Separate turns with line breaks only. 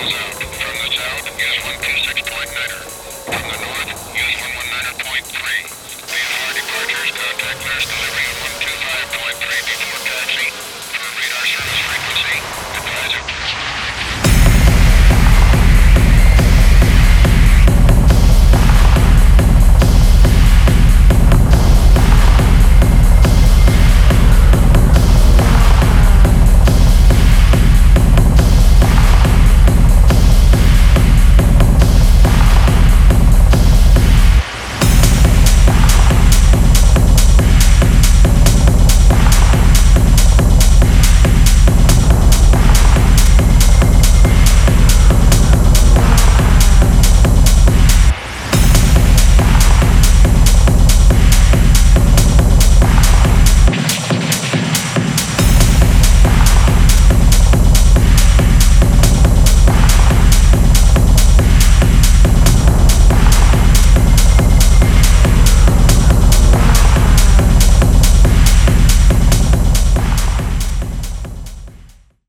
miles out. From the south, use 126.9.